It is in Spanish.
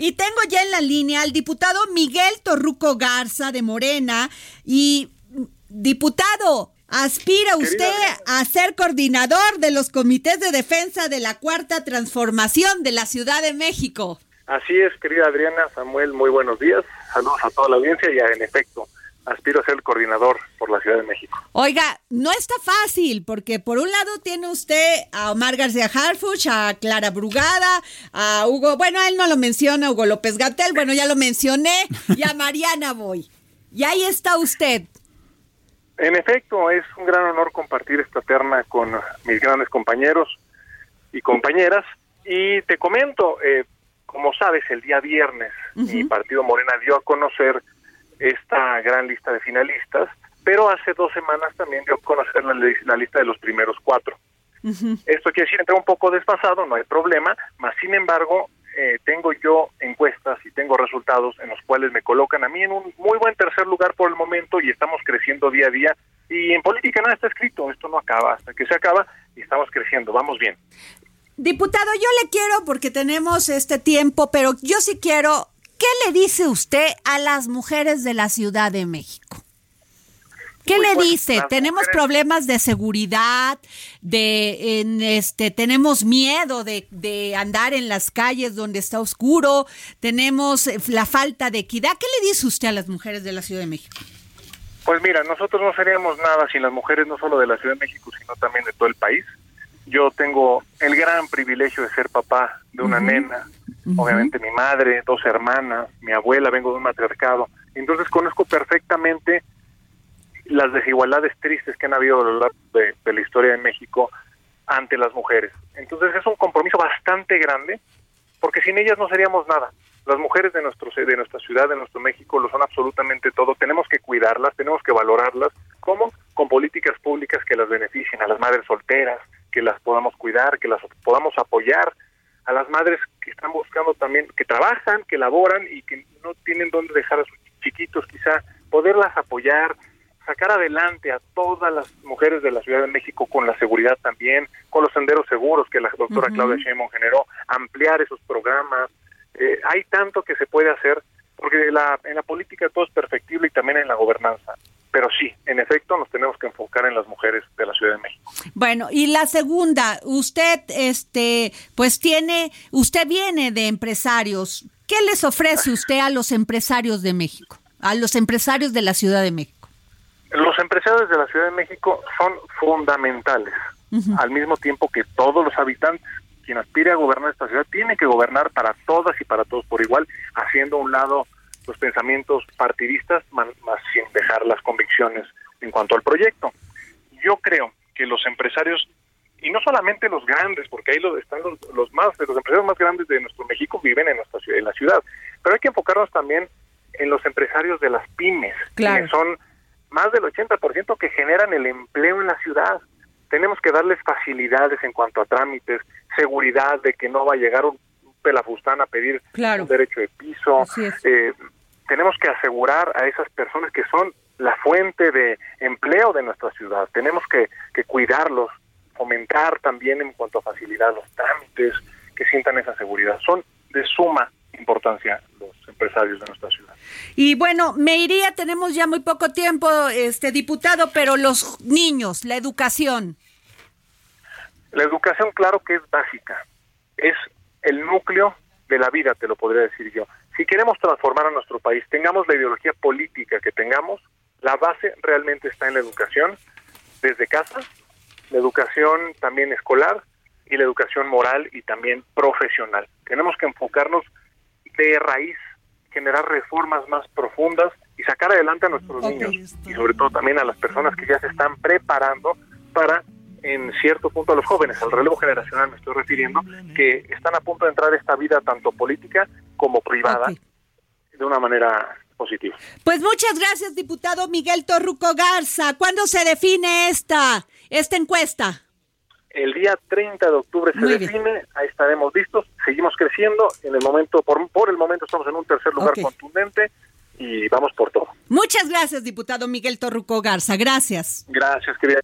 Y tengo ya en la línea al diputado Miguel Torruco Garza de Morena. Y, diputado, ¿aspira usted a ser coordinador de los comités de defensa de la Cuarta Transformación de la Ciudad de México? Así es, querida Adriana, Samuel, muy buenos días. Saludos a toda la audiencia y en efecto, aspiro a ser el coordinador por la Ciudad de México. Oiga, no está fácil, porque por un lado tiene usted a Omar García Harfuch, a Clara Brugada, a Hugo, bueno, él no lo menciona, Hugo López Gatel, bueno, ya lo mencioné, y a Mariana Boy. Y ahí está usted. En efecto, es un gran honor compartir esta terna con mis grandes compañeros y compañeras. Y te comento, eh, como sabes, el día viernes mi partido Morena dio a conocer esta gran lista de finalistas, pero hace dos semanas también dio a conocer la, lista de los primeros cuatro. Esto quiere decir, entra un poco desfasado, no hay problema, mas sin embargo, eh, tengo yo encuestas y tengo resultados en los cuales me colocan a mí en un muy buen tercer lugar por el momento y estamos creciendo día a día. Y en política nada está escrito, esto no acaba hasta que se acaba y estamos creciendo, vamos bien. Diputado, yo le quiero porque tenemos este tiempo, pero yo sí quiero ¿Qué le dice usted a las mujeres de la Ciudad de México? ¿Qué le dice? Tenemos problemas de seguridad, de en este, tenemos miedo de, de, andar en las calles donde está oscuro, tenemos eh, la falta de equidad. ¿Qué le dice usted a las mujeres de la Ciudad de México? Pues mira, nosotros no seríamos nada sin las mujeres, no solo de la Ciudad de México, sino también de todo el país. Yo tengo el gran privilegio de ser papá de una nena obviamente mi madre, dos hermanas, mi abuela, vengo de un matriarcado. Entonces conozco perfectamente las desigualdades tristes que han habido a lo largo de, la historia de México ante las mujeres. Entonces es un compromiso bastante grande, porque sin ellas no seríamos nada. Las mujeres de, nuestro, de nuestra ciudad, de nuestro México, lo son absolutamente todo. Tenemos que cuidarlas, tenemos que valorarlas. ¿Cómo? Con políticas públicas que las beneficien a las madres solteras, que las podamos cuidar, que las podamos apoyar, a las madres que están buscando también, que trabajan, que laboran y que no tienen dónde dejar a sus chiquitos, quizá poderlas apoyar, sacar adelante a todas las mujeres de la Ciudad de México con la seguridad también, con los senderos seguros que la doctora Claudia Sheinbaum generó, ampliar esos programas. Eh, hay tanto que se puede hacer, porque la, en la política todo es perfectible y también en la gobernanza pero sí, en efecto, nos tenemos que enfocar en las mujeres de la Ciudad de México. Bueno, y la segunda, usted, este, pues tiene, usted viene de empresarios. ¿Qué les ofrece usted a los empresarios de México, a los empresarios de la Ciudad de México? Los empresarios de la Ciudad de México son fundamentales, al mismo tiempo que todos los habitantes. Quien aspire a gobernar esta ciudad tiene que gobernar para todas y para todos por igual, haciendo a un lado los pensamientos partidistas, más, sin dejar las convicciones en cuanto al proyecto. Yo creo que los empresarios, y no solamente los grandes, porque ahí están los, más, los empresarios más grandes de nuestro México viven en nuestra ciudad, en la ciudad, pero hay que enfocarnos también en los empresarios de las pymes, que son más del 80% que generan el empleo en la ciudad. Tenemos que darles facilidades en cuanto a trámites, seguridad de que no va a llegar un pelafustán a pedir un derecho de piso, eh, tenemos que asegurar a esas personas que son la fuente de empleo de nuestra ciudad. Tenemos que, cuidarlos, fomentar también en cuanto a facilidad los trámites, que sientan esa seguridad. Son de suma importancia los empresarios de nuestra ciudad. Y bueno, me iría, tenemos ya muy poco tiempo, este diputado, pero los niños, la educación. La educación, claro que es básica, es el núcleo de la vida, te lo podría decir yo. Si queremos transformar a nuestro país, tengamos la ideología política que tengamos, la base realmente está en la educación, desde casa, la educación también escolar y la educación moral y también profesional. Tenemos que enfocarnos de raíz, generar reformas más profundas y sacar adelante a nuestros niños y sobre todo también a las personas que ya se están preparando para en cierto punto a los jóvenes, al relevo generacional me estoy refiriendo, que están a punto de entrar a esta vida tanto política como privada de una manera positiva. Pues muchas gracias, diputado Miguel Torruco Garza. ¿Cuándo se define esta, esta encuesta? El día 30 de octubre se define, ahí estaremos listos, seguimos creciendo, en el momento, por, por el momento estamos en un tercer lugar contundente y vamos por todo. Muchas gracias, diputado Miguel Torruco Garza. Gracias. Gracias, querida.